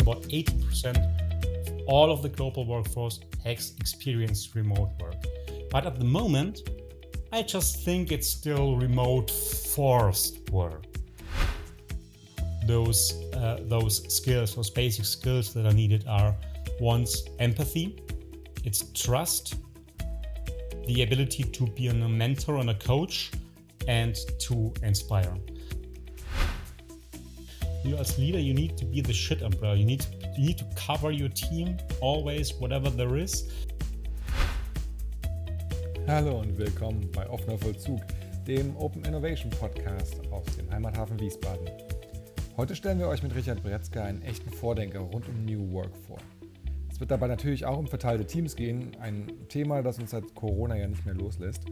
about 80% of all of the global workforce has experienced remote work. But at the moment, I just think it's still remote forced work. Those, uh, those skills, those basic skills that are needed are one's empathy, it's trust, the ability to be a mentor and a coach, and to inspire. You as leader, you need to be the shit umbrella. You need you need to cover your team always, whatever there is. Hallo und willkommen bei Offener Vollzug, dem Open Innovation Podcast aus dem Heimathafen Wiesbaden. Heute stellen wir euch mit Richard Bretzker einen echten Vordenker rund um New Work vor. Es wird dabei natürlich auch um verteilte Teams gehen, ein Thema, das uns seit Corona ja nicht mehr loslässt.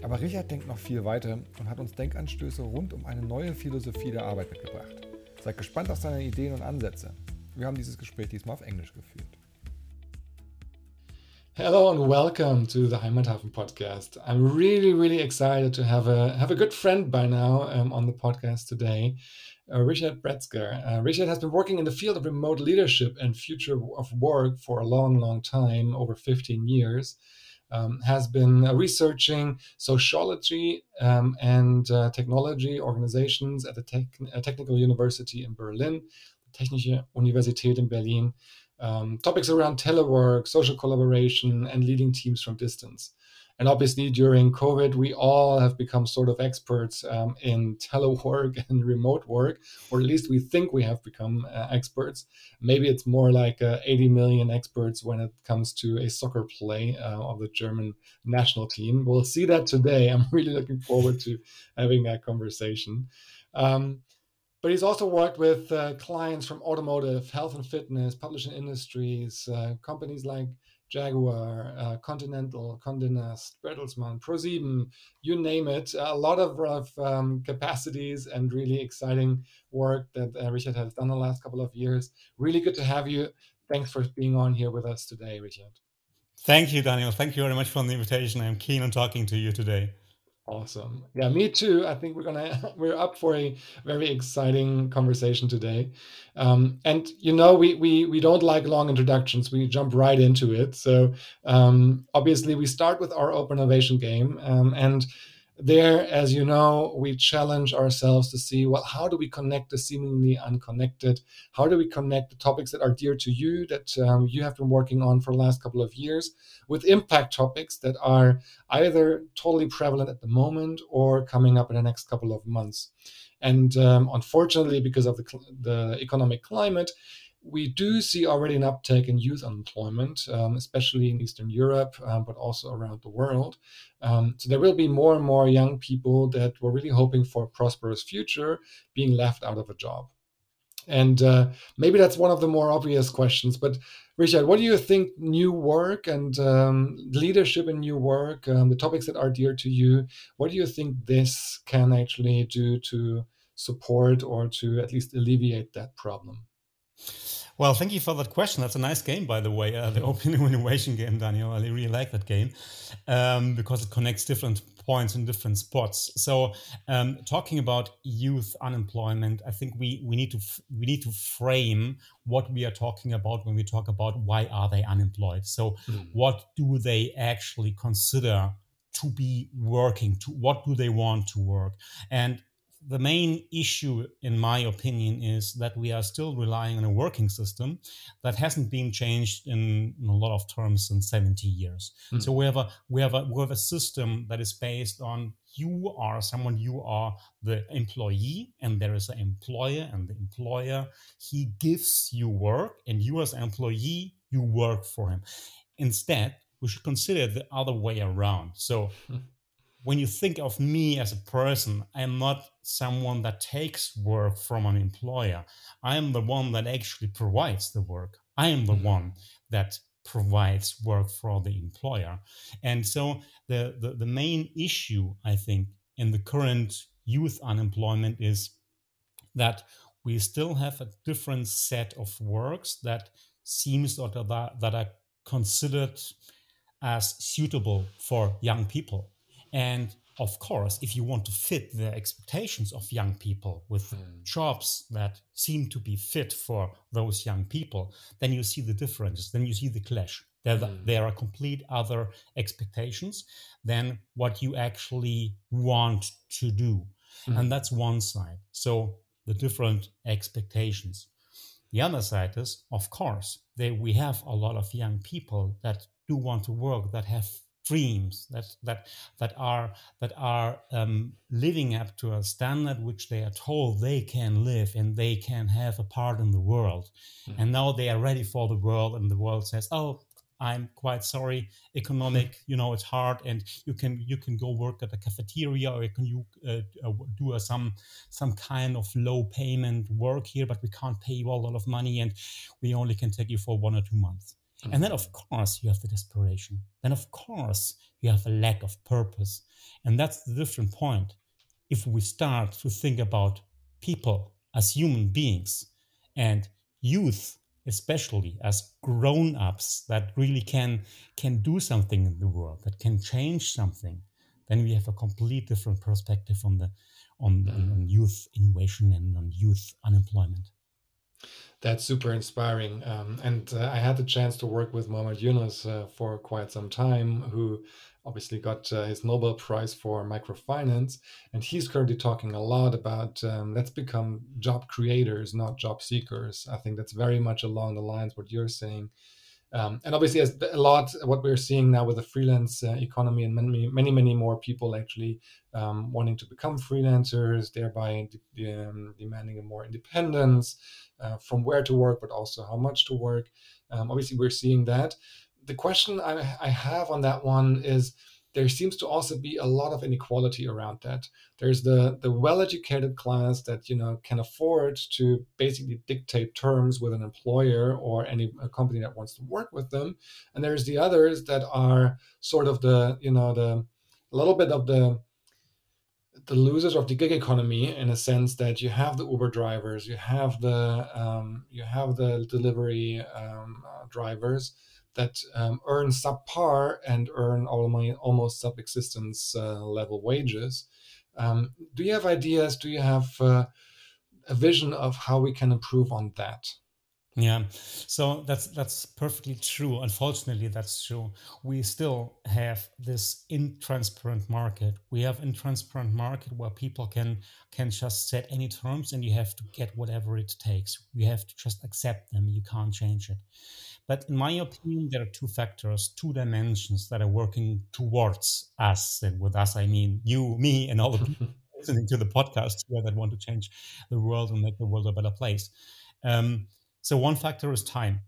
Aber Richard denkt noch viel weiter und hat uns Denkanstöße rund um eine neue Philosophie der Arbeit mitgebracht. Seid gespannt auf seine Ideen und Ansätze. Wir haben dieses Gespräch diesmal auf Englisch geführt. Hello and welcome to the Heimathafen podcast. I'm really, really excited to have a have a good friend by now um, on the podcast today, uh, Richard Bretzger. Uh, Richard has been working in the field of remote leadership and future of work for a long, long time, over 15 years. Um, has been uh, researching sociology um, and uh, technology organizations at the Tech- Technical University in Berlin, Technische Universität in Berlin, um, topics around telework, social collaboration, and leading teams from distance. And obviously, during COVID, we all have become sort of experts um, in telework and remote work, or at least we think we have become uh, experts. Maybe it's more like uh, 80 million experts when it comes to a soccer play uh, of the German national team. We'll see that today. I'm really looking forward to having that conversation. Um, but he's also worked with uh, clients from automotive, health and fitness, publishing industries, uh, companies like Jaguar, uh, Continental, Condé Nast, Bertelsmann, ProSieben, you name it. A lot of, of um, capacities and really exciting work that uh, Richard has done the last couple of years. Really good to have you. Thanks for being on here with us today, Richard. Thank you, Daniel. Thank you very much for the invitation. I'm keen on talking to you today. Awesome. Yeah, me too. I think we're gonna we're up for a very exciting conversation today. Um, and you know, we we we don't like long introductions. We jump right into it. So um, obviously, we start with our open innovation game, um, and there, as you know, we challenge ourselves to see well, how do we connect the seemingly unconnected? How do we connect the topics that are dear to you, that um, you have been working on for the last couple of years, with impact topics that are either totally prevalent at the moment or coming up in the next couple of months? And um, unfortunately, because of the, the economic climate, we do see already an uptake in youth unemployment, um, especially in Eastern Europe, um, but also around the world. Um, so there will be more and more young people that were really hoping for a prosperous future being left out of a job. And uh, maybe that's one of the more obvious questions. But Richard, what do you think new work and um, leadership in new work, um, the topics that are dear to you, what do you think this can actually do to support or to at least alleviate that problem? Well, thank you for that question. That's a nice game, by the way, uh, the Open Innovation game, Daniel. I really like that game um, because it connects different points in different spots. So, um, talking about youth unemployment, I think we we need to we need to frame what we are talking about when we talk about why are they unemployed. So, mm. what do they actually consider to be working? To what do they want to work? And the main issue, in my opinion, is that we are still relying on a working system that hasn't been changed in, in a lot of terms in 70 years. Mm. So we have a we have a we have a system that is based on you are someone you are the employee and there is an employer and the employer he gives you work and you as an employee you work for him. Instead, we should consider the other way around. So. Mm when you think of me as a person, I'm not someone that takes work from an employer. I am the one that actually provides the work. I am the mm-hmm. one that provides work for the employer. And so the, the, the main issue, I think, in the current youth unemployment is that we still have a different set of works that seems that are, that are considered as suitable for young people and of course, if you want to fit the expectations of young people with mm. jobs that seem to be fit for those young people, then you see the differences, then you see the clash. There, mm. there are complete other expectations than what you actually want to do. Mm. And that's one side. So the different expectations. The other side is, of course, they, we have a lot of young people that do want to work, that have dreams, that that that are that are um, living up to a standard which they are told they can live and they can have a part in the world, mm-hmm. and now they are ready for the world, and the world says, "Oh, I'm quite sorry, economic, you know, it's hard, and you can you can go work at a cafeteria or you can you uh, uh, do a, some some kind of low payment work here, but we can't pay you a lot of money, and we only can take you for one or two months. Mm-hmm. And then, of course, you have the desperation. Then, of course, you have a lack of purpose, and that's the different point. If we start to think about people as human beings and youth especially as grown-ups that really can can do something in the world that can change something then we have a complete different perspective on the on, mm. on youth innovation and on youth unemployment that's super inspiring. Um, and uh, I had the chance to work with Muhammad Yunus uh, for quite some time, who obviously got uh, his Nobel Prize for microfinance. And he's currently talking a lot about um, let's become job creators, not job seekers. I think that's very much along the lines what you're saying. Um, and obviously, as a lot what we're seeing now with the freelance uh, economy and many, many, many more people actually um, wanting to become freelancers, thereby de- um, demanding a more independence uh, from where to work, but also how much to work. Um, obviously, we're seeing that. The question I, I have on that one is there seems to also be a lot of inequality around that. There's the the well-educated class that you know can afford to basically dictate terms with an employer or any company that wants to work with them, and there's the others that are sort of the you know the a little bit of the the losers of the gig economy in a sense that you have the Uber drivers, you have the um, you have the delivery um, uh, drivers that um, earn subpar and earn almost subsistence uh, level wages. Um, do you have ideas? Do you have uh, a vision of how we can improve on that? Yeah, so that's that's perfectly true. Unfortunately, that's true. We still have this intransparent market. We have intransparent market where people can can just set any terms, and you have to get whatever it takes. You have to just accept them. You can't change it. But in my opinion, there are two factors, two dimensions that are working towards us. And with us, I mean you, me, and all the people listening to the podcast here that want to change the world and make the world a better place. Um, so one factor is time.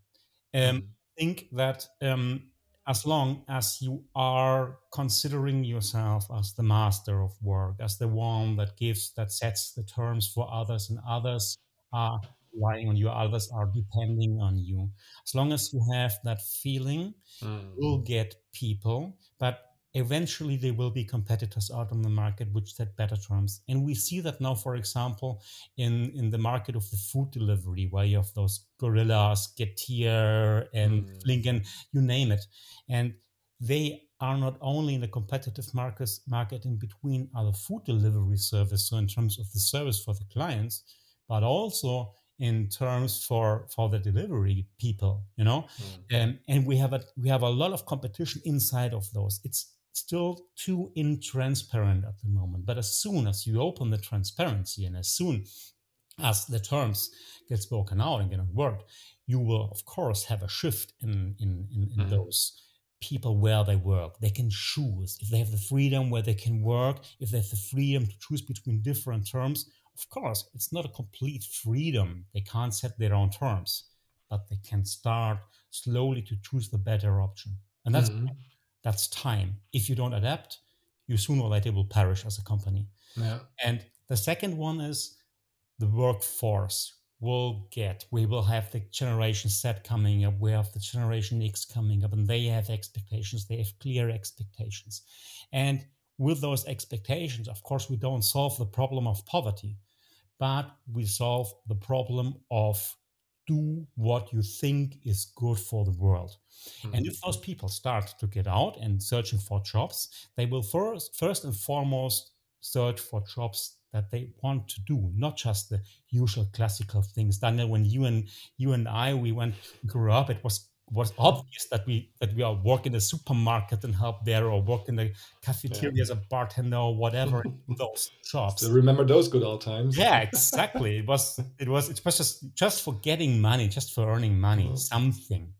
Um, mm-hmm. think that um, as long as you are considering yourself as the master of work, as the one that gives, that sets the terms for others, and others are relying on you, others are depending on you. As long as you have that feeling, mm. you'll get people, but eventually there will be competitors out on the market which set better terms and we see that now for example in in the market of the food delivery where you have those gorillas getir and mm. lincoln you name it and they are not only in the competitive market market in between other food delivery service so in terms of the service for the clients but also in terms for for the delivery people you know mm. um, and we have a we have a lot of competition inside of those it's still too intransparent at the moment. But as soon as you open the transparency and as soon as the terms get spoken out and get on work, you will of course have a shift in in, in, in mm-hmm. those people where they work. They can choose if they have the freedom where they can work, if they have the freedom to choose between different terms. Of course, it's not a complete freedom. They can't set their own terms, but they can start slowly to choose the better option. And that's mm-hmm that's time. If you don't adapt, you sooner or later will perish as a company. Yeah. And the second one is the workforce will get. We will have the generation Z coming up. We have the generation X coming up, and they have expectations. They have clear expectations. And with those expectations, of course, we don't solve the problem of poverty, but we solve the problem of do what you think is good for the world. Mm-hmm. And if those people start to get out and searching for jobs, they will first, first and foremost search for jobs that they want to do, not just the usual classical things. Daniel, when you and you and I we went grew up, it was was obvious that we that we are work in a supermarket and help there or work in the cafeteria yeah. as a bartender or whatever those jobs. So remember those good old times. Yeah, exactly. it was it was it was just just for getting money, just for earning money, oh. something.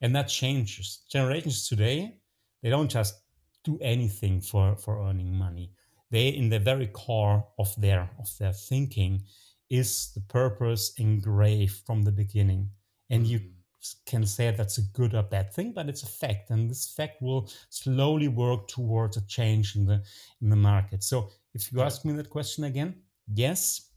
And that changes. Generations today, they don't just do anything for for earning money. They in the very core of their of their thinking is the purpose engraved from the beginning. And you mm can say that's a good or bad thing, but it's a fact, and this fact will slowly work towards a change in the in the market. So, if you ask me that question again, yes,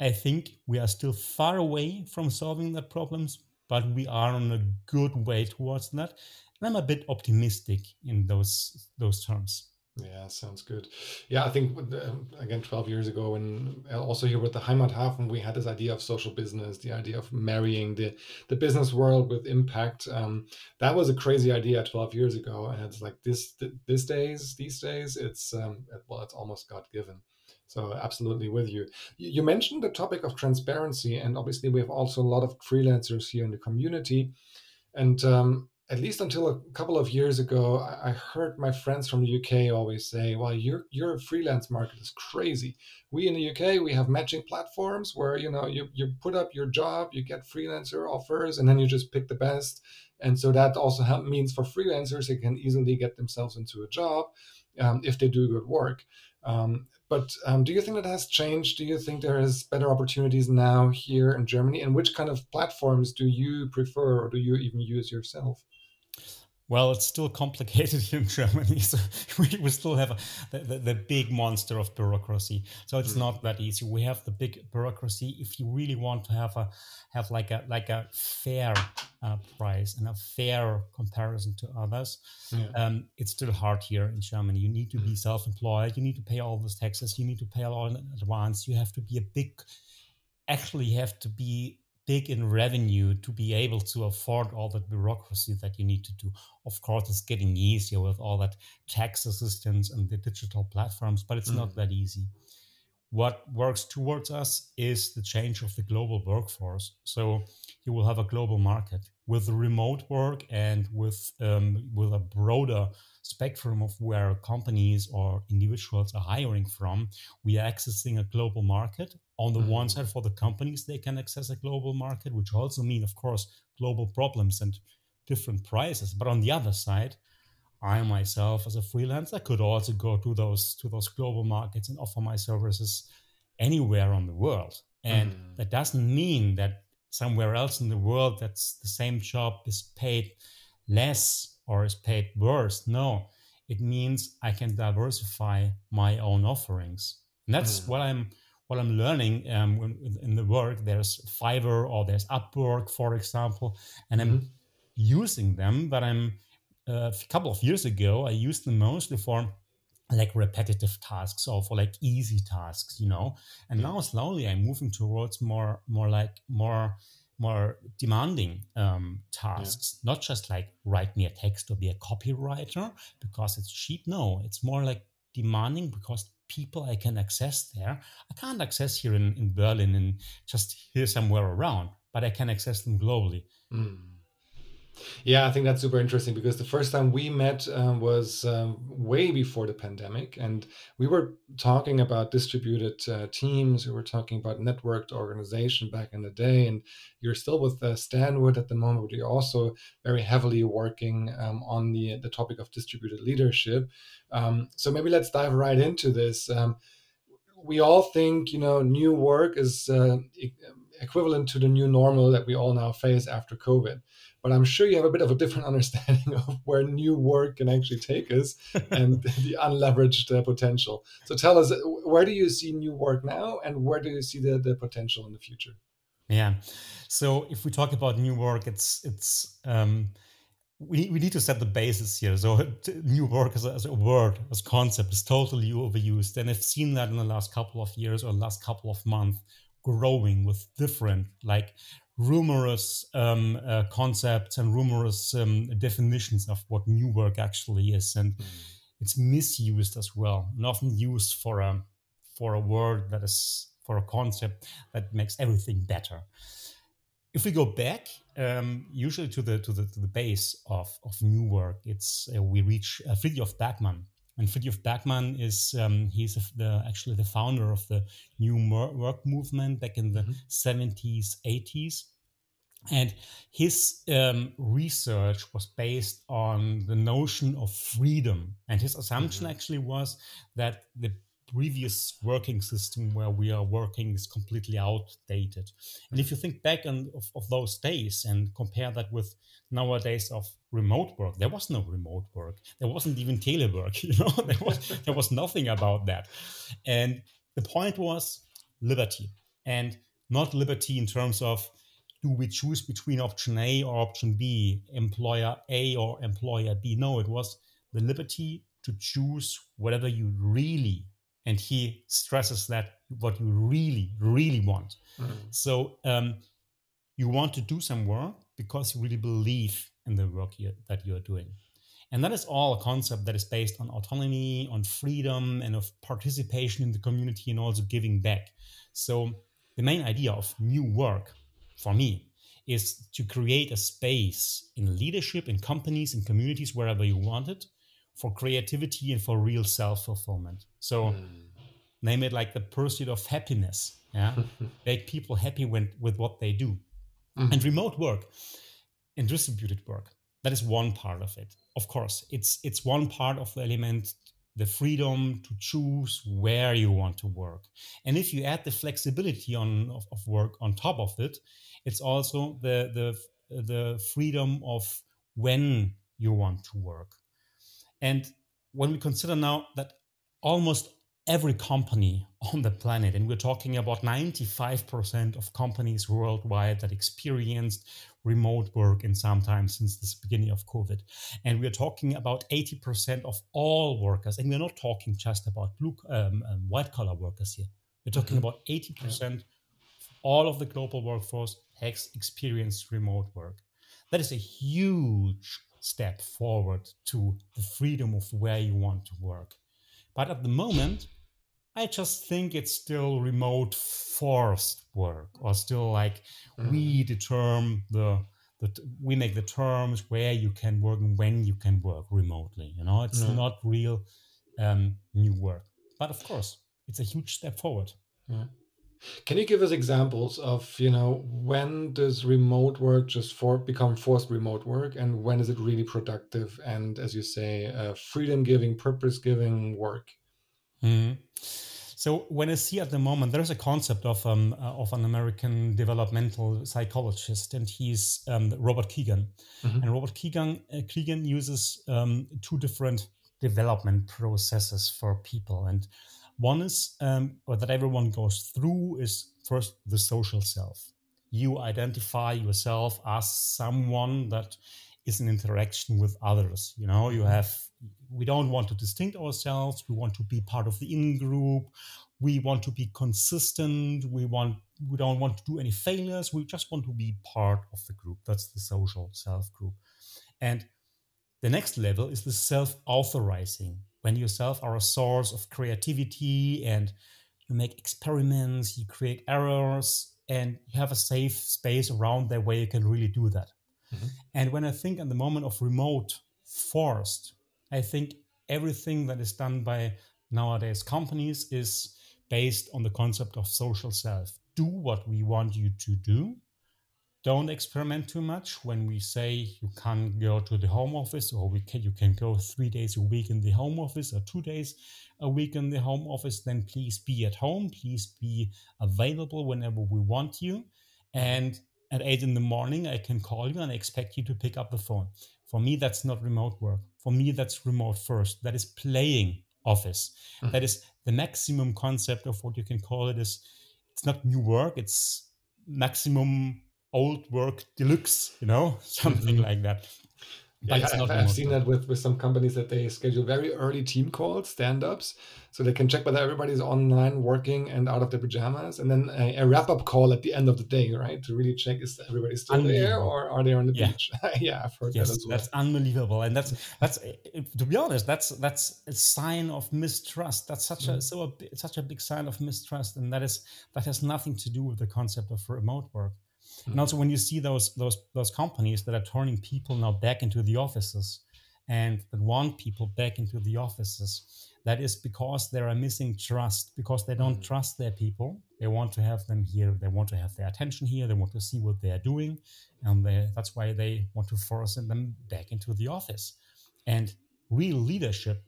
I think we are still far away from solving that problems, but we are on a good way towards that, and I'm a bit optimistic in those those terms. Yeah, sounds good. Yeah, I think um, again, 12 years ago, and uh, also here with the Heimathafen, we had this idea of social business, the idea of marrying the, the business world with impact. Um, that was a crazy idea 12 years ago. And it's like this, this days, these days, it's, um, well, it's almost God given. So absolutely with you. You mentioned the topic of transparency, and obviously we have also a lot of freelancers here in the community. And um, at least until a couple of years ago, I heard my friends from the UK always say, "Well, your your freelance market is crazy. We in the UK we have matching platforms where you know you you put up your job, you get freelancer offers, and then you just pick the best. And so that also help, means for freelancers they can easily get themselves into a job um, if they do good work. Um, but um, do you think that has changed? Do you think there is better opportunities now here in Germany? And which kind of platforms do you prefer, or do you even use yourself? Well, it's still complicated in Germany, so we, we still have a, the, the, big monster of bureaucracy. So it's mm. not that easy. We have the big bureaucracy. If you really want to have a have like a like a fair uh, price and a fair comparison to others, yeah. um, it's still hard here in Germany. You need to be mm. self-employed. You need to pay all those taxes. You need to pay all in advance. You have to be a big. Actually, you have to be big in revenue to be able to afford all that bureaucracy that you need to do. Of course, it's getting easier with all that tax assistance and the digital platforms, but it's mm. not that easy. What works towards us is the change of the global workforce. So you will have a global market with remote work and with um, with a broader spectrum of where companies or individuals are hiring from. We are accessing a global market on the mm-hmm. one side for the companies they can access a global market which also mean of course global problems and different prices but on the other side i myself as a freelancer could also go to those to those global markets and offer my services anywhere on the world and mm. that doesn't mean that somewhere else in the world that's the same job is paid less or is paid worse no it means i can diversify my own offerings and that's mm. what i'm what I'm learning um, in the work, there's Fiverr or there's Upwork, for example, and I'm mm-hmm. using them. But I'm a couple of years ago, I used them mostly for like repetitive tasks or for like easy tasks, you know. And now slowly I'm moving towards more, more like more, more demanding um, tasks. Yeah. Not just like write me a text or be a copywriter because it's cheap. No, it's more like demanding because people I can access there. I can't access here in, in Berlin and just here somewhere around, but I can access them globally. Mm. Yeah, I think that's super interesting because the first time we met um, was um, way before the pandemic, and we were talking about distributed uh, teams. We were talking about networked organization back in the day, and you're still with uh, Stanwood at the moment. But you're also very heavily working um, on the the topic of distributed leadership. Um, so maybe let's dive right into this. Um, we all think you know new work is uh, equivalent to the new normal that we all now face after COVID but I'm sure you have a bit of a different understanding of where new work can actually take us and the unleveraged uh, potential. So tell us, where do you see new work now, and where do you see the, the potential in the future? Yeah. So if we talk about new work, it's it's um, we, we need to set the basis here. So new work as a, as a word, as a concept is totally overused. And I've seen that in the last couple of years or last couple of months growing with different like rumorous um, uh, concepts and rumorous um, definitions of what new work actually is. And mm. it's misused as well and often used for a for a word that is for a concept that makes everything better. If we go back um, usually to the to the to the base of of new work it's uh, we reach uh, Frithjof Bergmann and Frithjof Bergmann is um, he's the, actually the founder of the new work movement back in the mm-hmm. 70s, 80s. And his um, research was based on the notion of freedom. And his assumption mm-hmm. actually was that the previous working system where we are working is completely outdated. And if you mm-hmm. think back on, of, of those days and compare that with nowadays of remote work, there was no remote work. There wasn't even telework, you know, there was, there was nothing about that. And the point was liberty and not liberty in terms of do we choose between option A or option B, employer A or employer B? No, it was the liberty to choose whatever you really and he stresses that what you really really want. Mm. so um, you want to do some work because you really believe in the work you, that you're doing. And that is all a concept that is based on autonomy on freedom and of participation in the community and also giving back. So the main idea of new work for me is to create a space in leadership in companies in communities wherever you want it for creativity and for real self fulfillment. So, mm. name it like the pursuit of happiness. Yeah, make people happy when, with what they do. Mm. And remote work and distributed work that is one part of it. Of course, it's it's one part of the element the freedom to choose where you want to work. And if you add the flexibility on of, of work on top of it, it's also the the the freedom of when you want to work. And when we consider now that almost every company on the planet, and we're talking about 95% of companies worldwide that experienced remote work in some time since the beginning of COVID. And we're talking about 80% of all workers, and we're not talking just about blue, um, um, white collar workers here. We're talking mm-hmm. about 80% yeah. all of the global workforce has experienced remote work. That is a huge step forward to the freedom of where you want to work. But at the moment, I just think it's still remote forced work or still like mm. we determine the that we make the terms where you can work and when you can work remotely. You know, it's mm. not real um, new work. But of course, it's a huge step forward. Can you give us examples of, you know, when does remote work just for become forced remote work and when is it really productive and as you say, uh, freedom giving, purpose giving work? Mm-hmm. So when I see at the moment, there's a concept of um, uh, of an American developmental psychologist, and he's um, Robert Kegan. Mm-hmm. And Robert Kegan uh, Kegan uses um, two different development processes for people, and one is, um, or that everyone goes through, is first the social self. You identify yourself as someone that is in interaction with others. You know, you have, we don't want to distinct ourselves. We want to be part of the in group. We want to be consistent. We want, we don't want to do any failures. We just want to be part of the group. That's the social self group. And the next level is the self authorizing when yourself are a source of creativity and you make experiments, you create errors, and you have a safe space around there where you can really do that. Mm-hmm. And when I think in the moment of remote forced, I think everything that is done by nowadays companies is based on the concept of social self. Do what we want you to do don't experiment too much when we say you can't go to the home office or we can you can go three days a week in the home office or two days a week in the home office then please be at home. Please be available whenever we want you. And at eight in the morning i can call you and I expect you to pick up the phone. For me that's not remote work. For me that's remote first. That is playing office. Mm-hmm. that is the maximum concept of what you can call it is it's not new work it's maximum old work deluxe, you know, something mm-hmm. like that. yeah, I've, I've seen that with, with some companies that they schedule very early team calls, stand ups, so they can check whether everybody's online working and out of their pajamas, and then a, a wrap up call at the end of the day, right? To really check is everybody still there or are they on the yeah. beach? yeah, I've heard yes, that as well. That's unbelievable. And that's, that's to be honest, that's that's a sign of mistrust. That's such mm-hmm. a so a, such a big sign of mistrust. And that is that has nothing to do with the concept of remote work. Mm-hmm. And also when you see those those those companies that are turning people now back into the offices and that want people back into the offices, that is because they are missing trust, because they don't mm-hmm. trust their people. They want to have them here, they want to have their attention here, they want to see what they are doing. And they, that's why they want to force them back into the office. And real leadership,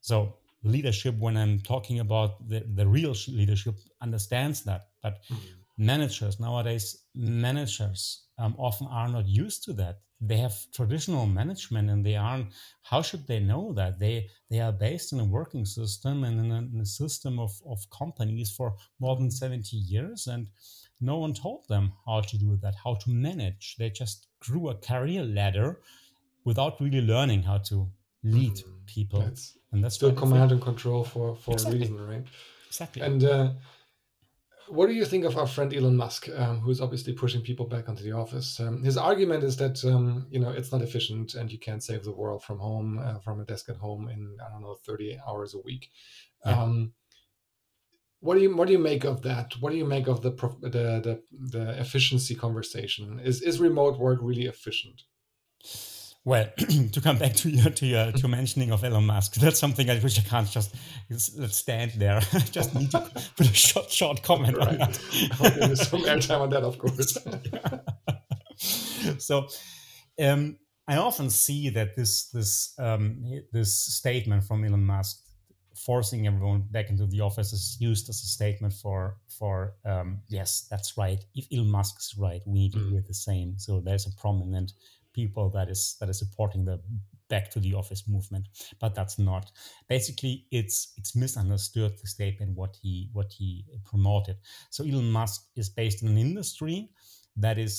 so leadership, when I'm talking about the, the real leadership, understands that. But mm-hmm managers nowadays managers um, often are not used to that. They have traditional management and they aren't how should they know that? They they are based in a working system and in a, in a system of, of companies for more than 70 years and no one told them how to do that how to manage. They just grew a career ladder without really learning how to lead mm, people. That's and that's still command and control for for exactly. a reason right? Exactly. And uh, what do you think of our friend Elon Musk, um, who's obviously pushing people back onto the office? Um, his argument is that um, you know it's not efficient and you can't save the world from home, uh, from a desk at home in I don't know thirty hours a week. Yeah. Um, what do you what do you make of that? What do you make of the the the, the efficiency conversation? Is is remote work really efficient? Well, to come back to your to your to mentioning of Elon Musk, that's something I wish I can't just let's stand there. I just need to put a short short comment right. on that. okay, some airtime on that, of course. so, um, I often see that this this um, this statement from Elon Musk forcing everyone back into the office is used as a statement for for um, yes, that's right. If Elon Musk is right, we need to mm. do the same. So there's a prominent people that is that is supporting the back to the office movement but that's not. Basically it's it's misunderstood the statement what he what he promoted. So elon musk is based in an industry that is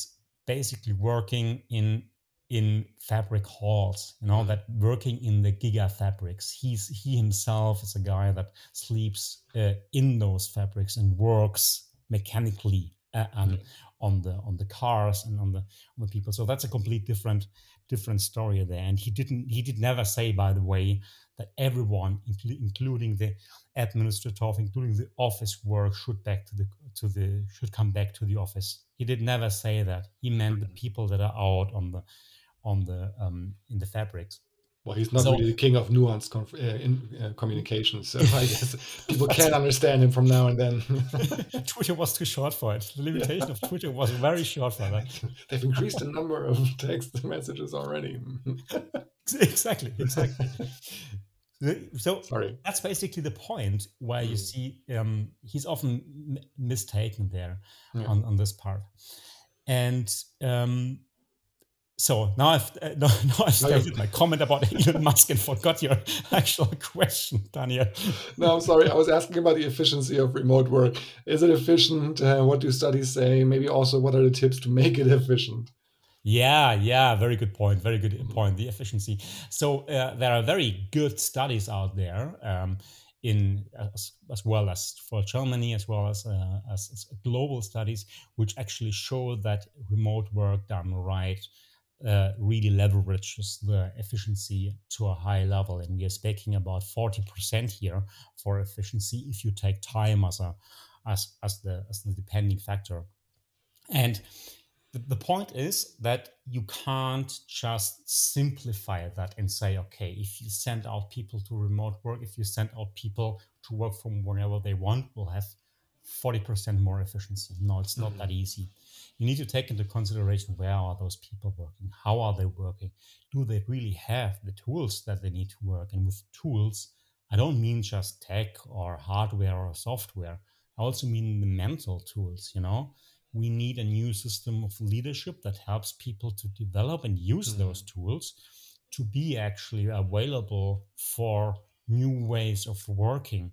basically working in in fabric halls you know that working in the giga fabrics. He's he himself is a guy that sleeps uh, in those fabrics and works mechanically uh, and on the on the cars and on the on the people. So that's a complete different different story there. And he didn't he did never say, by the way, that everyone, including the administrative, including the office work, should back to the to the should come back to the office. He did never say that. He meant the people that are out on the on the um, in the fabrics. Well, he's not so, really the king of nuanced conf- uh, in, uh, communication, so I guess people can understand him from now and then. Twitter was too short for it. The limitation yeah. of Twitter was very short for that. They've increased the number of text messages already. exactly, exactly. So Sorry. that's basically the point where mm. you see um, he's often m- mistaken there yeah. on, on this part. And um, so now I've uh, now, now I've stated my comment about Elon Musk and forgot your actual question, Daniel. no, I'm sorry. I was asking about the efficiency of remote work. Is it efficient? Uh, what do studies say? Maybe also what are the tips to make it efficient? Yeah, yeah, very good point. Very good point. The efficiency. So uh, there are very good studies out there. Um, in as, as, well as for Germany, as well as, uh, as, as global studies, which actually show that remote work done right uh, really leverages the efficiency to a high level. And we are speaking about 40% here for efficiency if you take time as a as, as the as the depending factor. And the, the point is that you can't just simplify that and say, okay, if you send out people to remote work, if you send out people to work from wherever they want, we'll have 40% more efficiency. No, it's not mm-hmm. that easy you need to take into consideration where are those people working? How are they working? Do they really have the tools that they need to work? And with tools i don't mean just tech or hardware or software. I also mean the mental tools you know? We need a new system of leadership that helps people to develop and use mm-hmm. those tools to be actually available for new ways of working.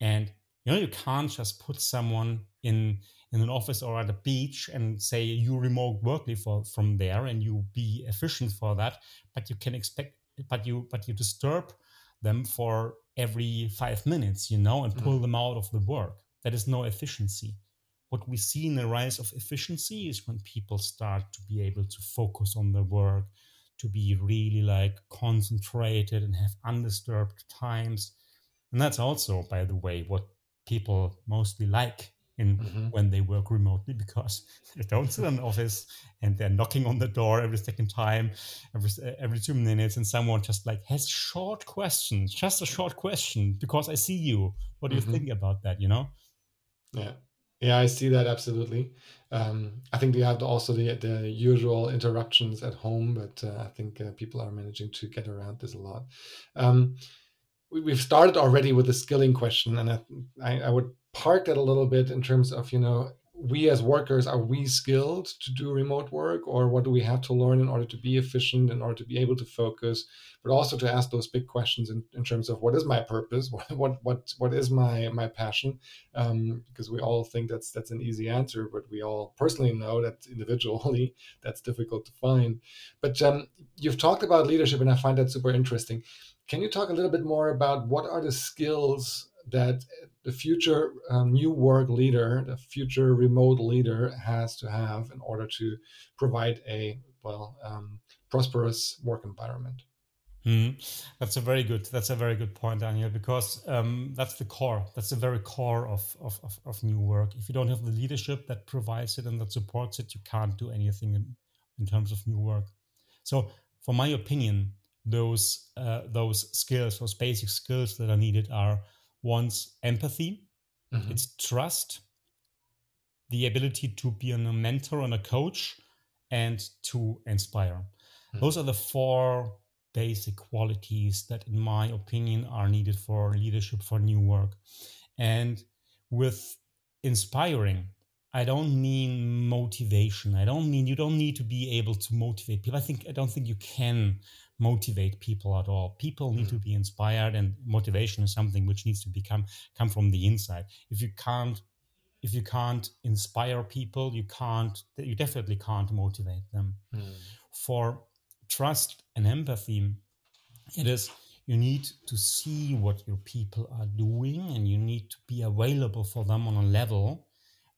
And You know, you can't just put someone in in an office or at a beach and say you remote work for, from there and you be efficient for that. But you can expect, but you but you disturb them for every five minutes, you know, and pull mm-hmm. them out of the work. That is no efficiency. What we see in the rise of efficiency is when people start to be able to focus on their work, to be really like concentrated and have undisturbed times. And that's also, by the way, what people mostly like in mm-hmm. when they work remotely because they don't sit in an office and they're knocking on the door every second time, every every two minutes, and someone just like has short questions, just a short question because I see you. What do mm-hmm. you think about that? You know? Yeah. Yeah, I see that absolutely. Um, I think we have also the the usual interruptions at home, but uh, I think uh, people are managing to get around this a lot. Um, we, have started already with the skilling question, and I, I, I would park that a little bit in terms of you know we as workers are we skilled to do remote work or what do we have to learn in order to be efficient in order to be able to focus but also to ask those big questions in, in terms of what is my purpose what what what, what is my my passion? Um, because we all think that's that's an easy answer but we all personally know that individually that's difficult to find. But um, you've talked about leadership and i find that super interesting. Can you talk a little bit more about what are the skills that the future um, new work leader, the future remote leader, has to have in order to provide a well um, prosperous work environment. Mm, that's a very good. That's a very good point, Daniel, because um, that's the core. That's the very core of, of, of, of, new work. If you don't have the leadership that provides it and that supports it, you can't do anything in, in terms of new work. So, for my opinion, those uh, those skills, those basic skills that are needed, are one's empathy, mm-hmm. it's trust, the ability to be a mentor and a coach, and to inspire. Mm-hmm. Those are the four basic qualities that, in my opinion, are needed for leadership for new work. And with inspiring, I don't mean motivation. I don't mean you don't need to be able to motivate people. I think I don't think you can motivate people at all. People need mm. to be inspired, and motivation is something which needs to become come from the inside. If you can't, if you can't inspire people, you can't. You definitely can't motivate them. Mm. For trust and empathy, it is you need to see what your people are doing, and you need to be available for them on a level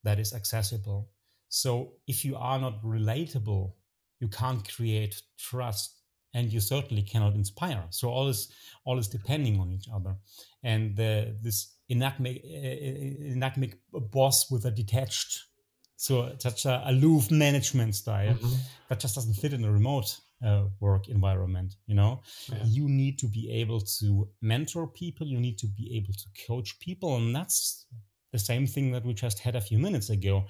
that is accessible. So if you are not relatable, you can't create trust and you certainly cannot inspire. So all is all is depending on each other, and the, this enigmatic, enigmatic boss with a detached, so such a aloof management style mm-hmm. that just doesn't fit in a remote uh, work environment. You know, yeah. you need to be able to mentor people. You need to be able to coach people, and that's the same thing that we just had a few minutes ago.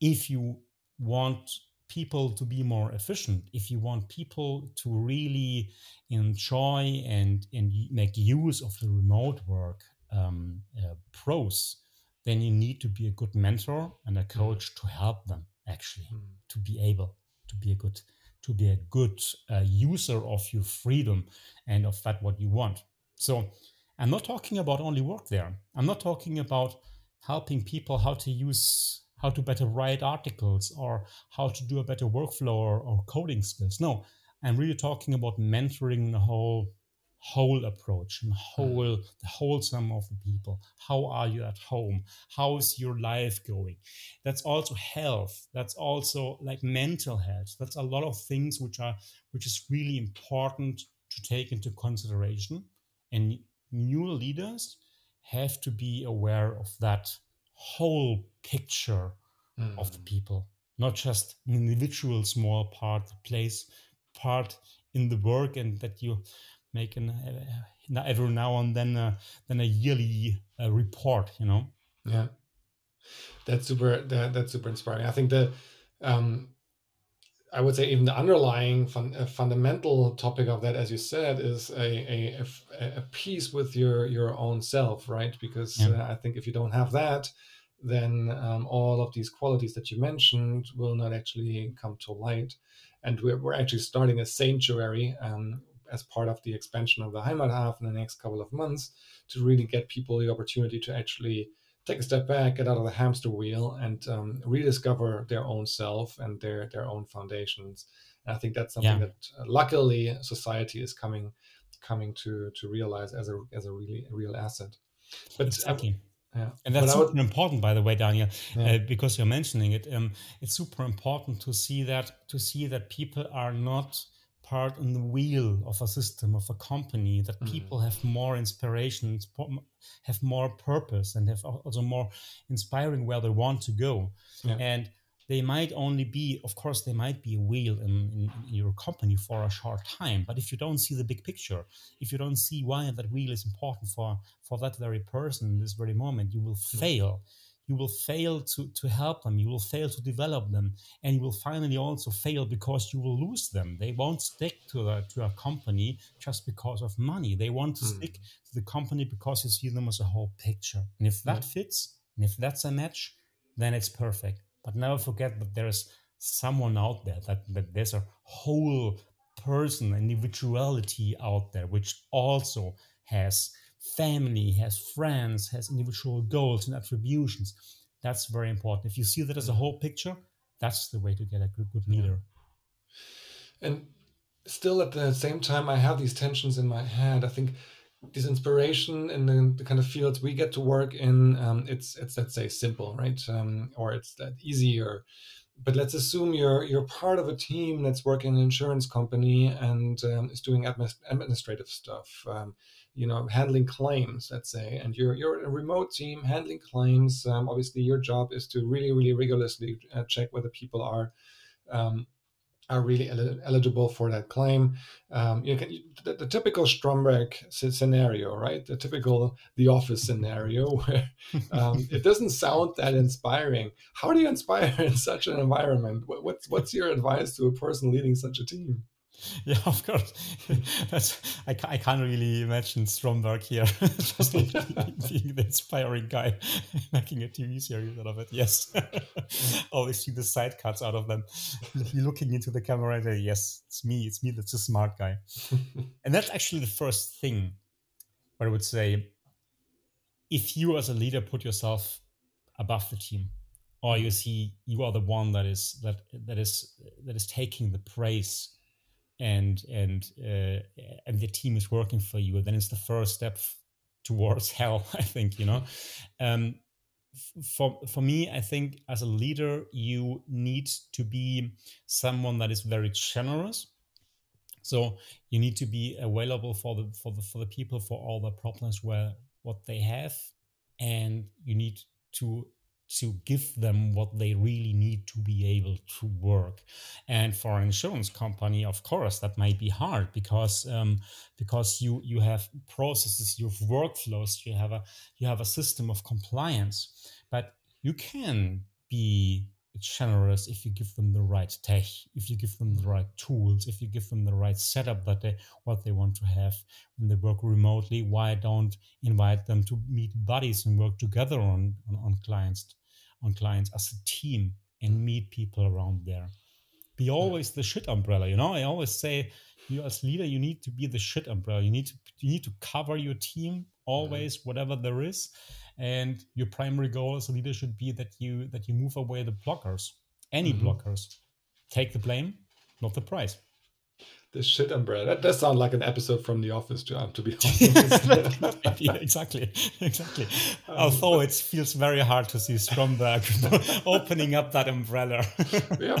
If you want people to be more efficient, if you want people to really enjoy and, and make use of the remote work um, uh, pros, then you need to be a good mentor and a coach to help them actually mm. to be able to be a good to be a good uh, user of your freedom and of that what you want. So I'm not talking about only work there. I'm not talking about helping people how to use how to better write articles or how to do a better workflow or, or coding skills. No, I'm really talking about mentoring the whole whole approach and whole the whole sum of the people. How are you at home? How is your life going? That's also health. That's also like mental health. That's a lot of things which are which is really important to take into consideration. And new leaders have to be aware of that whole picture mm. of the mm. people, not just an individual small part plays part in the work, and that you make an uh, every now and then uh, then a yearly uh, report. You know. Yeah, that's super. That, that's super inspiring. I think the um, I would say even the underlying fun, uh, fundamental topic of that, as you said, is a, a, a, a peace with your your own self, right? Because yeah. uh, I think if you don't have that, then um, all of these qualities that you mentioned will not actually come to light. And we're, we're actually starting a sanctuary um, as part of the expansion of the Heimathafen in the next couple of months to really get people the opportunity to actually take a step back, get out of the hamster wheel, and um, rediscover their own self and their their own foundations. And I think that's something yeah. that uh, luckily society is coming coming to to realize as a as a really a real asset. But exactly. Yeah. And that's super important, by the way, Daniel, yeah. uh, because you're mentioning it. Um, it's super important to see that to see that people are not part in the wheel of a system of a company. That mm. people have more inspiration, have more purpose, and have also more inspiring where they want to go. Yeah. And they might only be, of course, they might be a wheel in, in, in, your company for a short time. But if you don't see the big picture, if you don't see why that wheel is important for, for that very person in this very moment, you will mm. fail. You will fail to, to help them. You will fail to develop them. And you will finally also fail because you will lose them. They won't stick to, a, to a company just because of money. They want to mm. stick to the company because you see them as a whole picture. And if that yeah. fits, and if that's a match, then it's perfect but never forget that there is someone out there, that, that there's a whole person, individuality out there, which also has family, has friends, has individual goals and attributions. That's very important. If you see that as a whole picture, that's the way to get a good, good leader. And still at the same time, I have these tensions in my head. I think this inspiration in the, the, kind of fields we get to work in, um, it's it's let's say simple, right? Um, or it's that easier. But let's assume you're you're part of a team that's working in an insurance company and um, is doing administrative stuff. Um, you know, handling claims, let's say, and you're you're a remote team handling claims. Um, obviously, your job is to really, really rigorously uh, check whether people are um, are really el- eligible for that claim. Um, you can the, the, typical Stromberg scenario, right? The typical The Office scenario where um, it doesn't sound that inspiring. How do you inspire in such an environment? What, what's what's your advice to a person leading such a team? Yeah, of course. That's I, I can't really imagine Stromberg here just being the inspiring guy making a TV series out of it. Yes, always see the side cuts out of them. looking into the camera and say, "Yes, it's me. It's me. That's a smart guy." and that's actually the first thing. What I would say, if you as a leader put yourself above the team, or you see you are the one that is that that is that is taking the praise and and uh, and the team is working for you, then it's the first step towards hell. I think you know. Um, for for me, I think as a leader, you need to be someone that is very generous. So you need to be available for the for the for the people for all the problems where what they have, and you need to to give them what they really need to be able to work. And for an insurance company, of course, that might be hard because um, because you you have processes, you have workflows, you have a you have a system of compliance. But you can be generous if you give them the right tech, if you give them the right tools, if you give them the right setup that they what they want to have when they work remotely. Why don't invite them to meet buddies and work together on on, on clients on clients as a team and meet people around there. Be always the shit umbrella. You know, I always say, you as leader, you need to be the shit umbrella. You need to you need to cover your team always, whatever there is, and your primary goal as a leader should be that you that you move away the blockers, any mm-hmm. blockers. Take the blame, not the price the shit umbrella. That does sound like an episode from The Office, to, um, to be honest. yeah, exactly, exactly. Um, Although it feels very hard to see Stromberg opening up that umbrella. yeah,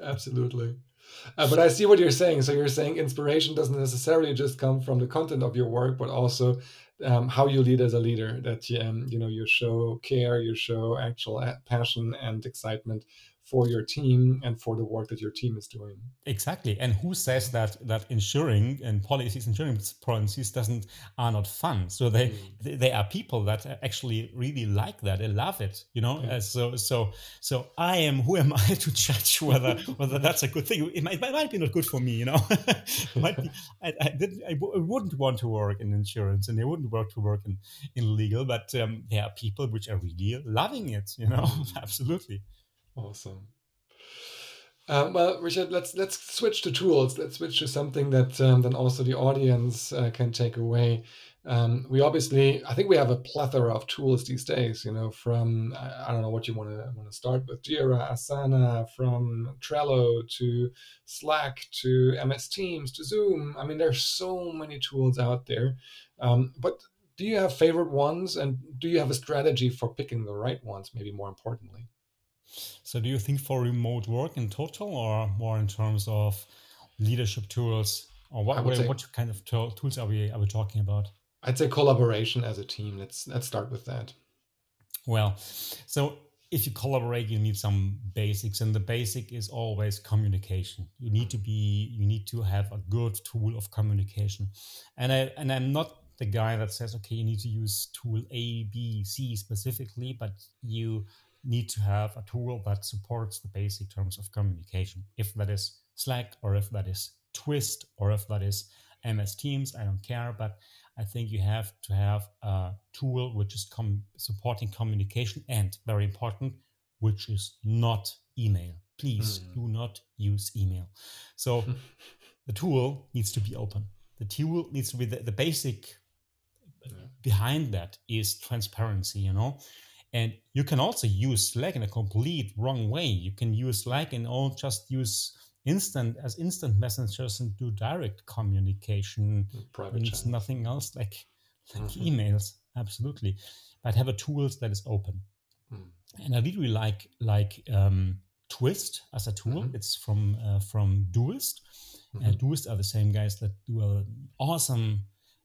absolutely. Uh, but I see what you're saying. So you're saying inspiration doesn't necessarily just come from the content of your work, but also um, how you lead as a leader. That um, you know you show care, you show actual uh, passion and excitement for your team and for the work that your team is doing. Exactly. And who says that that insuring and policies, insurance policies doesn't are not fun? So they mm. they are people that actually really like that. They love it. You know. Yeah. Uh, so so so I am. Who am I to judge whether whether that's a good thing? It might, it might be not good for me. You know. might be, I, I, didn't, I w- I wouldn't want to work in insurance, and they wouldn't work to work in in legal. But um, there are people which are really loving it. You know. Mm. Absolutely. Awesome. Um, well, Richard, let's let's switch to tools. Let's switch to something that um, then also the audience uh, can take away. um, we obviously, I think we have a plethora of tools these days. You know, from I don't know what you want to want to start with Jira, Asana, from Trello to Slack to MS Teams to Zoom. I mean, there's so many tools out there. Um, but do you have favorite ones, and do you have a strategy for picking the right ones? Maybe more importantly. So, do you think for remote work in total, or more in terms of leadership tools, or what? What, say, what kind of tools are we are we talking about? I'd say collaboration as a team. Let's let's start with that. Well, so if you collaborate, you need some basics, and the basic is always communication. You need to be, you need to have a good tool of communication. And I and I'm not the guy that says, okay, you need to use tool A, B, C specifically, but you need to have a tool that supports the basic terms of communication. If that is Slack, or if that is Twist, or if that is MS Teams, I don't care, but I think you have to have a tool which is com- supporting communication and very important, which is not email. Please mm. do not use email. So the tool needs to be open. The tool needs to be the, the basic yeah. behind that is transparency, you know. And you can also use Slack in a complete wrong way. You can use Slack and all just use instant as instant messengers and do direct communication. Private needs channels. nothing else like like mm-hmm. emails. Absolutely, but have a tools that is open. Mm. And I really like like um, Twist as a tool. Mm-hmm. It's from uh, from Doist. Mm-hmm. Uh, Doist are the same guys that do an awesome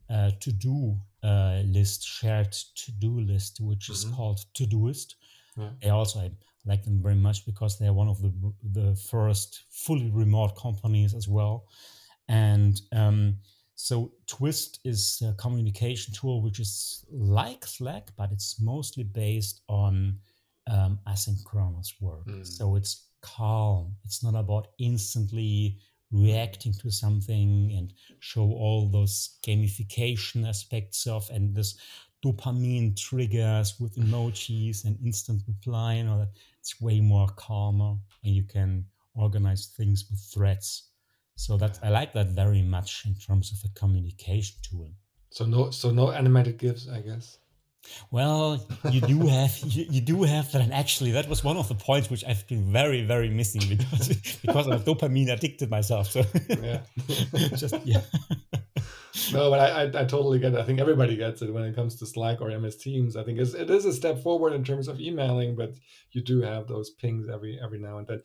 uh, to do uh, list, shared to do list, which is mm-hmm. called Todoist. Yeah. They also I like them very much because they're one of the the first fully remote companies as well, and um, so Twist is a communication tool which is like Slack, but it's mostly based on um, asynchronous work. Mm. So it's calm. It's not about instantly reacting to something and show all those gamification aspects of and this dopamine triggers with emojis and instant reply and all that. It's way more calmer and you can organize things with threads. So that I like that very much in terms of a communication tool. So no so no animated GIFs, I guess. Well, you do have you, you, do have that, and actually, that was one of the points which I've been very very missing because because I'm dopamine addicted myself. So yeah, just yeah. No, but I, I, I totally get it. I think everybody gets it when it comes to Slack or MS Teams. I think it's, it is a step forward in terms of emailing, but you do have those pings every every now and then.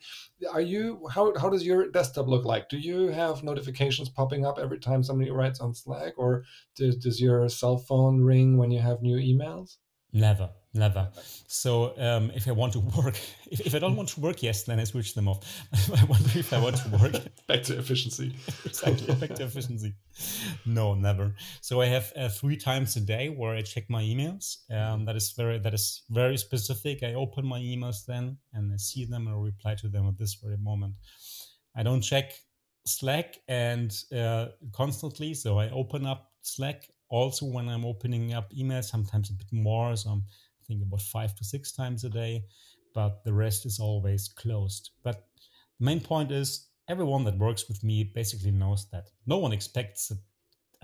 Are you how how does your desktop look like? Do you have notifications popping up every time somebody writes on Slack, or does, does your cell phone ring when you have new emails? Never, never. So um, if I want to work, if, if I don't want to work, yes, then I switch them off. I wonder if I want to work. back to efficiency. exactly, back to efficiency. No, never. So I have uh, three times a day where I check my emails. Um, that is very that is very specific. I open my emails then and I see them and I reply to them at this very moment. I don't check Slack and uh, constantly. So I open up Slack also when I'm opening up emails, sometimes a bit more. So I'm thinking about five to six times a day, but the rest is always closed. But the main point is everyone that works with me basically knows that no one expects a,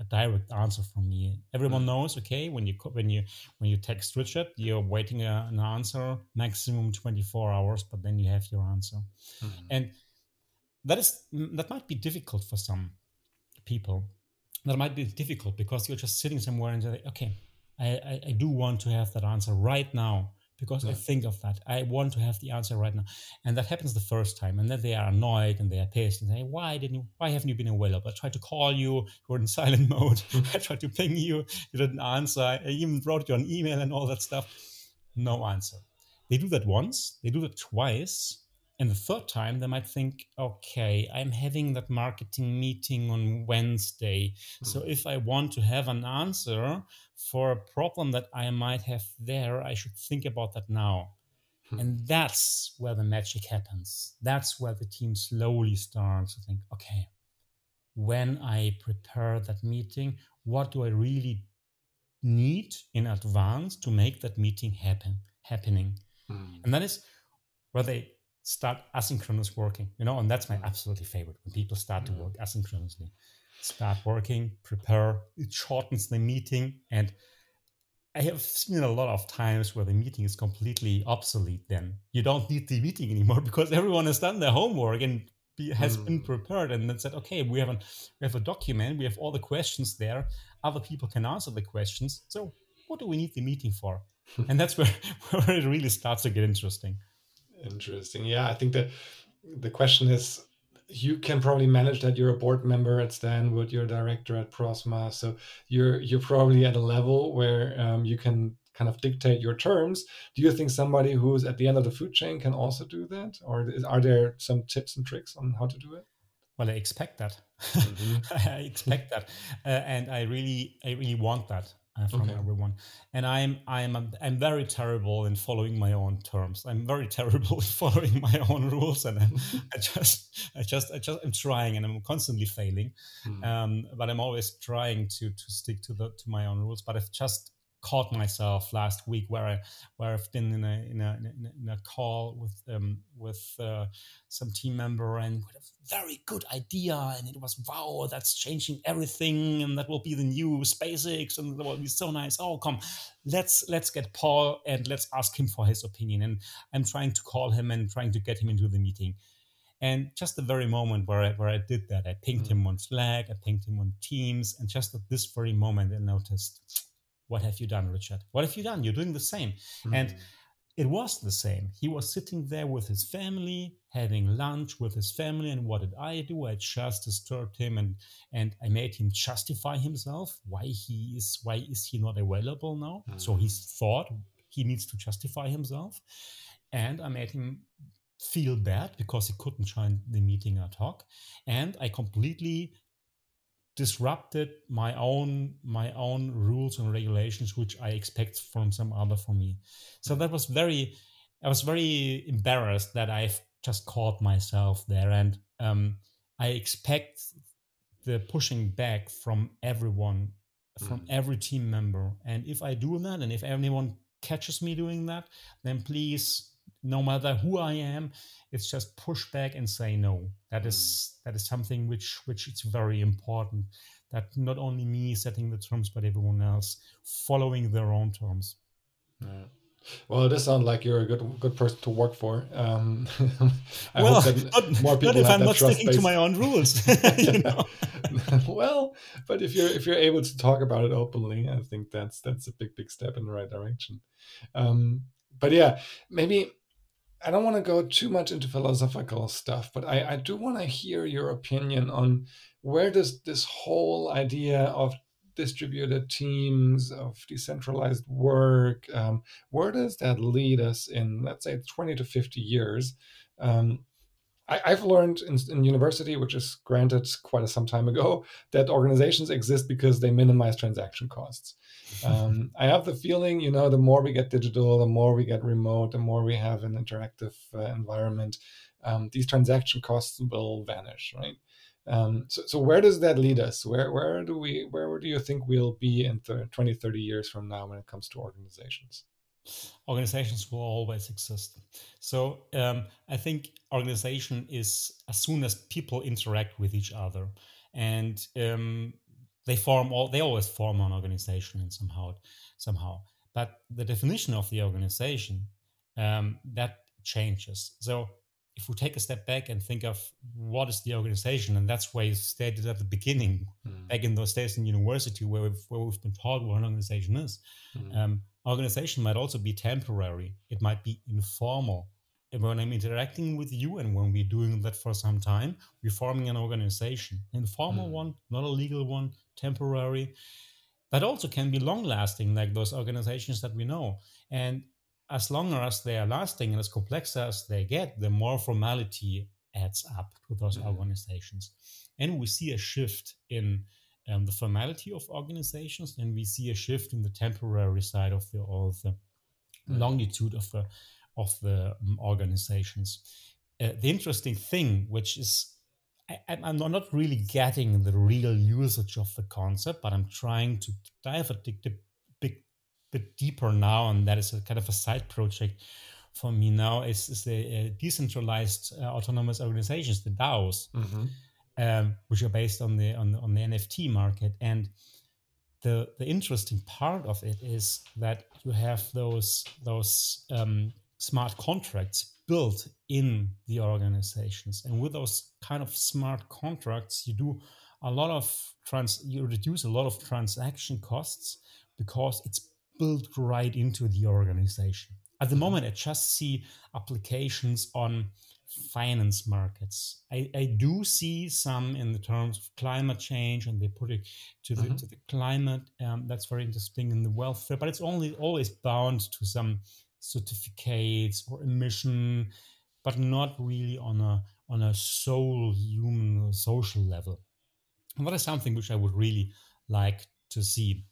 a direct answer from me. Everyone mm. knows, okay, when you when you when you text Richard, you're waiting a, an answer maximum 24 hours, but then you have your answer, mm. and that is that might be difficult for some people that might be difficult because you're just sitting somewhere and you're like, okay, I, I, I do want to have that answer right now because yeah. I think of that. I want to have the answer right now. And that happens the first time. And then they are annoyed and they are pissed and say, why didn't you, why haven't you been available? I tried to call you, you were in silent mode. Mm. I tried to ping you, you didn't answer. I even wrote you an email and all that stuff. No answer. They do that once, they do that twice, and the third time, they might think, okay, I'm having that marketing meeting on Wednesday. Mm-hmm. So if I want to have an answer for a problem that I might have there, I should think about that now. Mm-hmm. And that's where the magic happens. That's where the team slowly starts to think, okay, when I prepare that meeting, what do I really need in advance to make that meeting happen happening? Mm-hmm. And that is where they start asynchronous working, you know, and that's my absolutely favorite when people start to work asynchronously. Start working, prepare, it shortens the meeting. And I have seen a lot of times where the meeting is completely obsolete then. You don't need the meeting anymore because everyone has done their homework and be, has mm. been prepared and then said, okay, we have, an, we have a document, we have all the questions there. Other people can answer the questions. So what do we need the meeting for? and that's where, where it really starts to get interesting. Interesting. Yeah, I think that the question is you can probably manage that you're a board member at Stanwood, you're a director at Prosma, so you're you're probably at a level where um, you can kind of dictate your terms. Do you think somebody who's at the end of the food chain can also do that, or is, are there some tips and tricks on how to do it? Well, I expect that. Mm-hmm. I expect that, uh, and I really, I really want that uh, from okay. everyone. And I'm I'm I'm very terrible in following my own terms. I'm very terrible in following my own rules, and I'm, I just I just I just I'm trying, and I'm constantly failing. Mm. Um, but I'm always trying to to stick to the to my own rules. But I've just caught myself last week where I where I've been in a in a in a, call with um with uh, some team member and with a very good idea and it was wow that's changing everything and that will be the new SpaceX and that will be so nice oh come let's let's get Paul and let's ask him for his opinion and I'm trying to call him and trying to get him into the meeting. And just the very moment where I, where I did that, I pinged mm-hmm. him on Slack, I pinged him on Teams, and just at this very moment, I noticed what have you done, Richard? What have you done? You're doing the same. Mm. And it was the same. He was sitting there with his family, having lunch with his family. And what did I do? I just disturbed him and, and I made him justify himself. Why he is why is he not available now? Mm. So he thought he needs to justify himself. And I made him feel bad because he couldn't join the meeting or talk. And I completely disrupted my own my own rules and regulations which i expect from some other for me. So that was very i was very embarrassed that i've just caught myself there. And um, i expect the pushing back from everyone from mm. every team member. And if i do that and if anyone catches me doing that then please no matter who I am, it's just push back and say no. That is mm. that is something which which is very important. That not only me setting the terms, but everyone else following their own terms. Yeah. Well, this sounds like you're a good good person to work for. Um, I well, hope that not, more people not if I'm not sticking to my own rules. well, but if you're if you're able to talk about it openly, I think that's that's a big big step in the right direction. Um, but yeah, maybe I don't want to go too much into philosophical stuff, but I, I do want to hear your opinion on where does this whole idea of distributed teams, of decentralized work, um, where does that lead us in, let's say, 20 to 50 years? Um, I, have learned in, in, university, which is granted quite a, some time ago, that organizations exist because they minimize transaction costs. Um, I have the feeling, you know, the more we get digital, the more we get remote, the more we have an interactive uh, environment, um, these transaction costs will vanish, right? Um, so, so where does that lead us? Where, where do we, where do you think we'll be in th- 20, 30 years from now when it comes to organizations? organizations will always exist. So um, I think organization is as soon as people interact with each other and um, they form all they always form an organization and somehow somehow. But the definition of the organization um, that changes. So if we take a step back and think of what is the organization, and that's why you stated at the beginning, mm. back in those days in university, where we've, where we've been taught what an organization is. Mm. Um, organization might also be temporary. It might be informal. When I'm interacting with you and when we're doing that for some time, we're forming an organization, informal mm. one, not a legal one, temporary. That also can be long lasting, like those organizations that we know. And as long as they are lasting and as complex as they get, the more formality adds up to those mm-hmm. organizations. And we see a shift in um, the formality of organizations, and we see a shift in the temporary side of the or the mm-hmm. longitude of the of the um, organizations. Uh, the interesting thing, which is I, am not really getting the real usage of the concept, but I'm trying to dive a bit, bit deeper now, and that is a kind of a side project for me now is, is the uh, decentralized uh, autonomous organizations, the DAOs, mm-hmm. um, which are based on the on, on the NFT market. And the the interesting part of it is that you have those those um, smart contracts built in the organizations, and with those kind of smart contracts, you do a lot of trans you reduce a lot of transaction costs because it's built right into the organization. At the mm-hmm. moment, I just see applications on finance markets. I, I do see some in the terms of climate change, and they put it to the, mm-hmm. to the climate. Um, that's very interesting in the welfare, but it's only always bound to some certificates or emission, but not really on a on a soul human social level. And that is something which I would really like to see.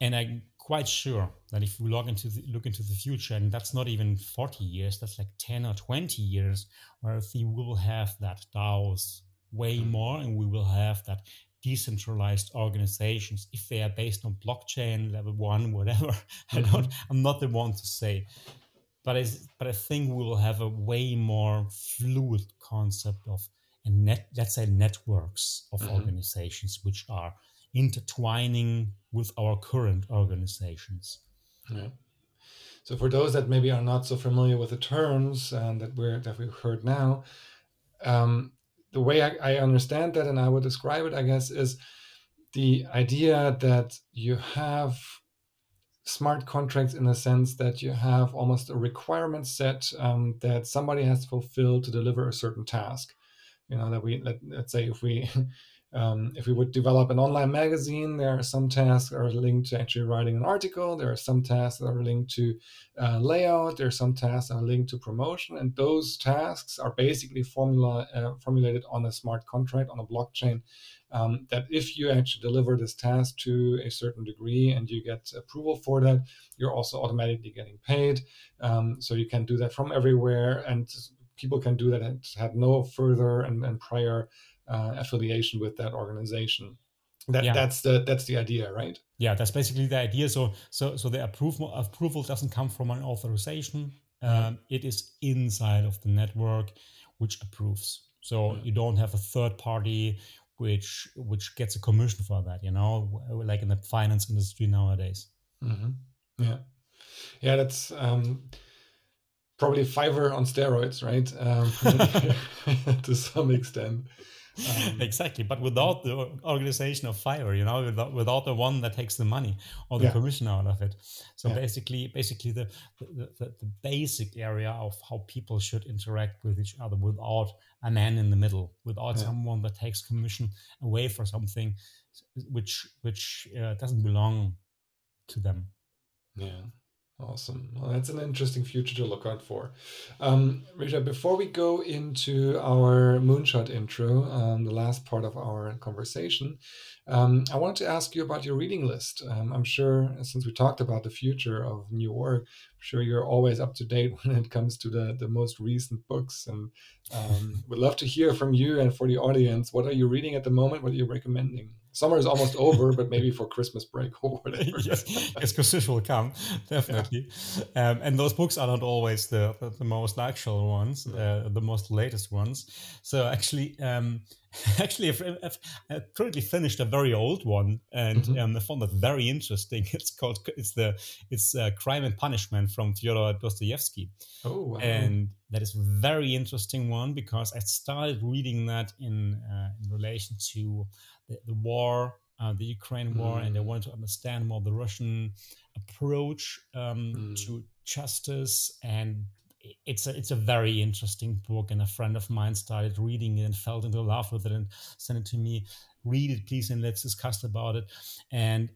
And I'm quite sure that if we look into the, look into the future, and that's not even 40 years, that's like 10 or 20 years, where we will have that DAOs way mm-hmm. more, and we will have that decentralized organizations if they are based on blockchain level one, whatever. I don't. Mm-hmm. I'm not the one to say, but I but I think we will have a way more fluid concept of and net. Let's say networks of mm-hmm. organizations which are intertwining with our current organizations. Yeah. So for those that maybe are not so familiar with the terms and that we're that we've heard now, um, the way I, I understand that and I would describe it, I guess, is the idea that you have smart contracts in the sense that you have almost a requirement set um, that somebody has to fulfill to deliver a certain task. You know that we let, let's say if we Um, if we would develop an online magazine, there are some tasks that are linked to actually writing an article. There are some tasks that are linked to uh, layout. There are some tasks that are linked to promotion, and those tasks are basically formula uh, formulated on a smart contract on a blockchain. Um, that if you actually deliver this task to a certain degree and you get approval for that, you're also automatically getting paid. Um, so you can do that from everywhere, and people can do that and have no further and, and prior uh, affiliation with that organization. That, yeah. that's the that's the idea, right? Yeah, that's basically the idea. So so so the approval approval doesn't come from an authorization. Um, it is inside of the network which approves. So you don't have a third party which which gets a commission for that. You know, like in the finance industry nowadays. Mm-hmm. Yeah, yeah, that's. Um, probably Fiverr on steroids, right? Um, to some extent. Um, exactly, but without the organization of fire, you know, without, without the one that takes the money or the yeah. commission out of it. So yeah. basically, basically the, the, the, the basic area of how people should interact with each other without a man in the middle, without yeah. someone that takes commission away for something which which uh, doesn't belong to them. Yeah. Awesome. Well, that's an interesting future to look out for. Um, Richard, before we go into our moonshot intro, um, the last part of our conversation, um, I wanted to ask you about your reading list. Um, I'm sure, since we talked about the future of new work, sure you're always up to date when it comes to the, the most recent books. And um, we'd love to hear from you and for the audience. What are you reading at the moment? What are you recommending? summer is almost over, but maybe for Christmas break or whatever. yes, yes, Christmas will come definitely. Yeah. Um, and those books are not always the the, the most actual ones, uh, the most latest ones. So actually, um, actually, I've, I've, I've, currently finished a very old one, and mm-hmm. um, I found that very interesting. It's called it's the it's uh, Crime and Punishment from Fyodor Dostoevsky. Oh, wow. and that is a very interesting one because I started reading that in uh, in relation to the, the war, uh, the Ukraine war, mm. and they mm. wanted to understand more the Russian approach um, mm. to justice. And it's a it's a very interesting book. And a friend of mine started reading it and fell into love with it and sent it to me. Read it, please, and let's discuss about it. And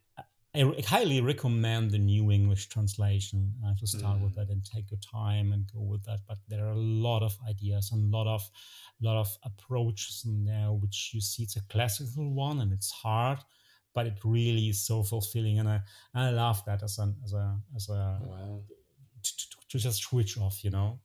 I highly recommend the New English translation uh, to start mm. with that and take your time and go with that. But there are a lot of ideas and a lot of lot of approaches in there, which you see it's a classical one and it's hard, but it really is so fulfilling. And I, I love that as a as a as a wow. To, just switch off, you know.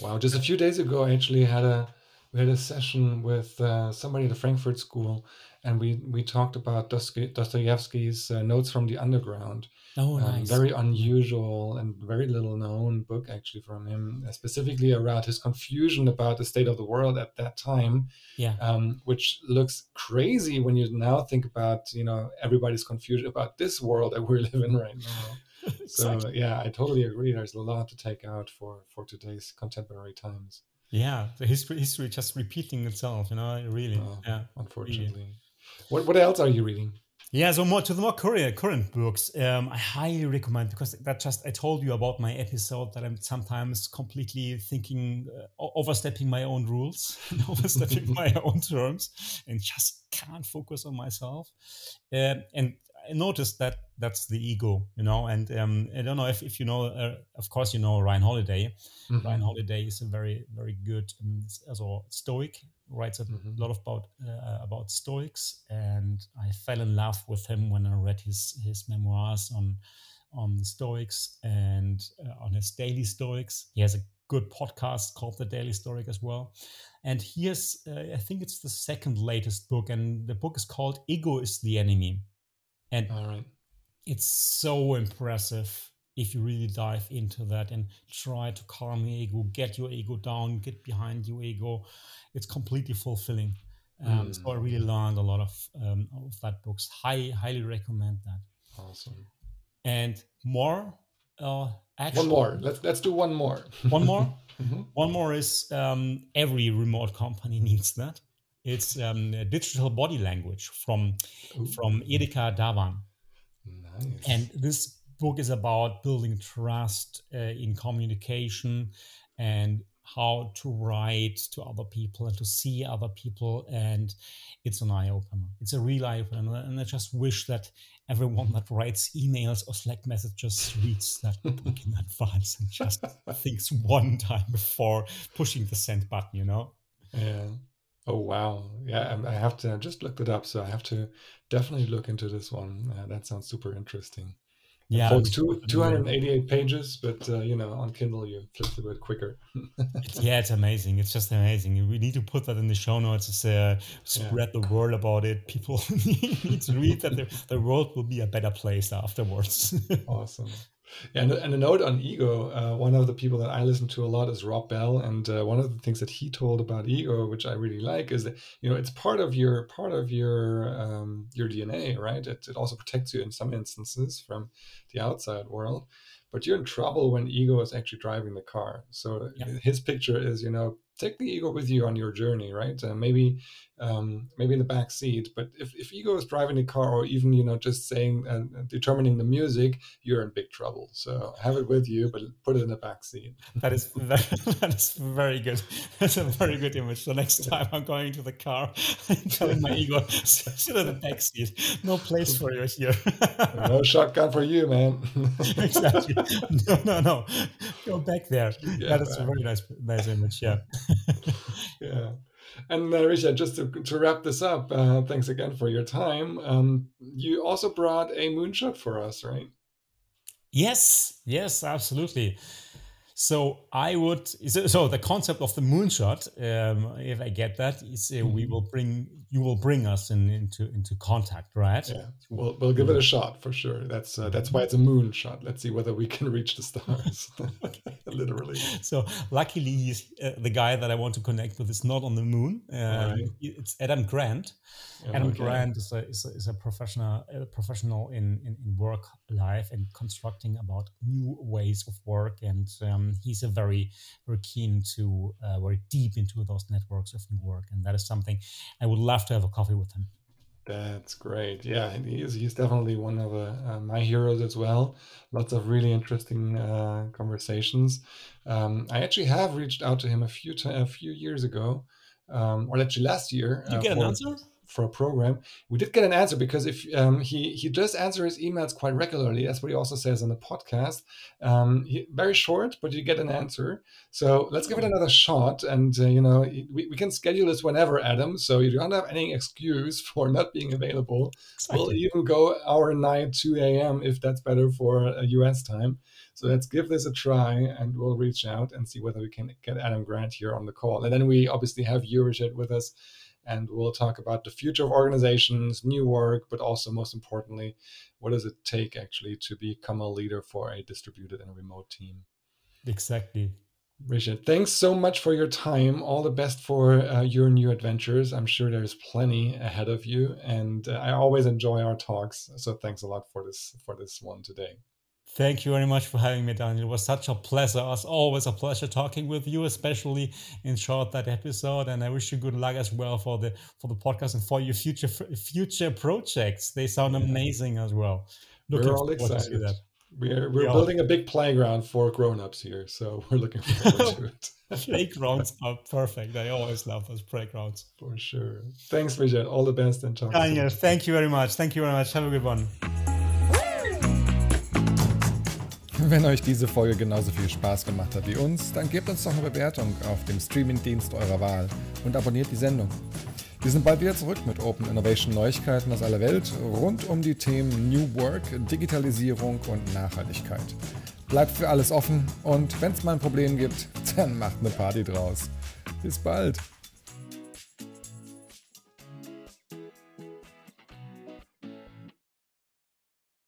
Wow! Just a few days ago, I actually had a we had a session with uh, somebody at the Frankfurt School, and we we talked about Dostoevsky's uh, Notes from the Underground. Oh, Um, very unusual and very little known book actually from him, uh, specifically around his confusion about the state of the world at that time, Yeah. um, which looks crazy when you now think about you know everybody's confusion about this world that we're living right now. So Exactly. yeah, I totally agree. There's a lot to take out for for today's contemporary times, Yeah. The history history just repeating itself, you know, really. Oh, yeah. unfortunately. What what else are you reading? Yeah, so more to the more current current books, um, I highly recommend because that just I told you about my episode that I'm sometimes completely thinking uh, overstepping my own rules, and overstepping my own terms, and just can't focus on myself. Um, and I noticed that that's the ego, you know. And um, I don't know if, if you know, uh, of course, you know Ryan Holiday. Mhm. Ryan Holiday is a very very good um, also Stoic. Writes a Mhm. lot about uh, about Stoics, and I fell in love with him when I read his his memoirs on on the Stoics and uh, on his daily Stoics. He has a good podcast called The Daily Stoic as well. And here's uh, I think it's the second latest book, and the book is called "Ego is the Enemy," and All right. it's so impressive if you really dive into that and try to calm your ego, get your ego down, get behind your ego. It's completely fulfilling. Um, So I Mm. really learned a lot of um, of that books. High, highly recommend that. Awesome. And more, uh, actually, One more. Let's let's do one more. one more. Mhm. One more is um, every remote company needs that. It's um, digital body language from Ooh, from Erica Dhawan. nice. And this book is about building trust uh, in communication and how to write to other people and to see other people. And it's an eye opener. It's a real eye opener. And I just wish that everyone that writes emails or Slack messages reads that book in advance and just thinks one time before pushing the send button, you know? Yeah. Oh wow. Yeah, I I have to I just looked it up, so I have to definitely look into this one. Uh, that sounds super interesting. Yeah. Folks, two, it in the- 288 pages, but uh, you know, on Kindle you flip through it quicker. It's, yeah, it's amazing. It's just amazing. We need to put that in the show notes. It's, uh, spread the word about it. People need to read that. The, the world will be a better place afterwards. awesome. Yeah, and, and a note on ego. Uh, one of the people that I listen to a lot is Rob Bell, and uh, one of the things that he told about ego, which I really like, is that you know it's part of your part of your um, your DNA, right? It, it also protects you in some instances from the outside world, but you're in trouble when ego is actually driving the car. So Yeah. his picture is, you know, take the ego with you on your journey, right? Uh, maybe um, maybe in the back seat, but if, if ego is driving the car, or even you know just saying uh, determining the music, you're in big trouble. So have it with you, but put it in the back seat. that is that, that is very good. That's a very good image. The next time I'm going to the car, I'm telling my ego, sit in the back seat. No place for you here. no shotgun for you, man. exactly. No, no, no. Go back there. Yeah, that is a man. very nice, nice image. Yeah. Yeah. And uh, Richard, just to, to wrap this up, uh, thanks again for your time. Um, you also brought a moonshot for us, right? Yes, yes, absolutely. So I would. So, so the concept of the moonshot, um, if I get that, is uh, we Mhm. will bring you will bring us in, into into contact, right? Yeah, we'll, we'll give it a shot for sure. That's uh, that's why it's a moonshot. Let's see whether we can reach the stars. Literally. So luckily, he's uh, the guy that I want to connect with is not on the moon. Um, Alright. It's Adam Grant. Adam Okay. Grant is a, is a, is a professional a professional in, in, in work life and constructing about new ways of work, and um, he's a very very keen to uh, very deep into those networks of new work, and that is something I would love to have a coffee with him. That's great. Yeah, he is, he's definitely one of uh, uh, my heroes as well. Lots of really interesting uh, conversations. Um, I actually have reached out to him a few ti a few years ago, um, or actually last year. You uh, get an answer? For a program. We did get an answer because if um, he he does answer his emails quite regularly, that's what he also says on the podcast. Um, he, very short, but you get an answer. So let's give it another shot, and uh, you know we, we can schedule this whenever, Adam. So you don't have any excuse for not being available. Exactly. We'll even go hour night, two a.m. if that's better for U.S. time. So let's give this a try and we'll reach out and see whether we can get Adam Grant here on the call. And then we obviously have you, with us and we'll talk about the future of organizations, new work, but also most importantly, what does it take actually to become a leader for a distributed and remote team? Exactly. Richard, thanks so much for your time. All the best for uh, your new adventures. I'm sure there's plenty ahead of you, and uh, I always enjoy our talks. So thanks a lot for this for this one today. Thank you very much for having me, Daniel. It was such a pleasure. As always, a pleasure talking with you, especially in short that episode. And I wish you good luck as well for the for the podcast and for your future future projects. They sound amazing as well. Looking we're all excited. We're we're yeah. building a big playground for grown-ups here, so we're looking forward to it. playgrounds are perfect. I always love those playgrounds. For sure. Thanks, Richard. All the best and. Daniel, thank you very much. Thank you very much. Have a good one. Wenn euch diese Folge genauso viel Spaß gemacht hat wie uns, dann gebt uns doch eine Bewertung auf dem Streamingdienst eurer Wahl und abonniert die Sendung. Wir sind bald wieder zurück mit Open Innovation Neuigkeiten aus aller Welt rund um die Themen New Work, Digitalisierung und Nachhaltigkeit. Bleibt für alles offen und wenn es mal ein Problem gibt, dann macht eine Party draus. Bis bald!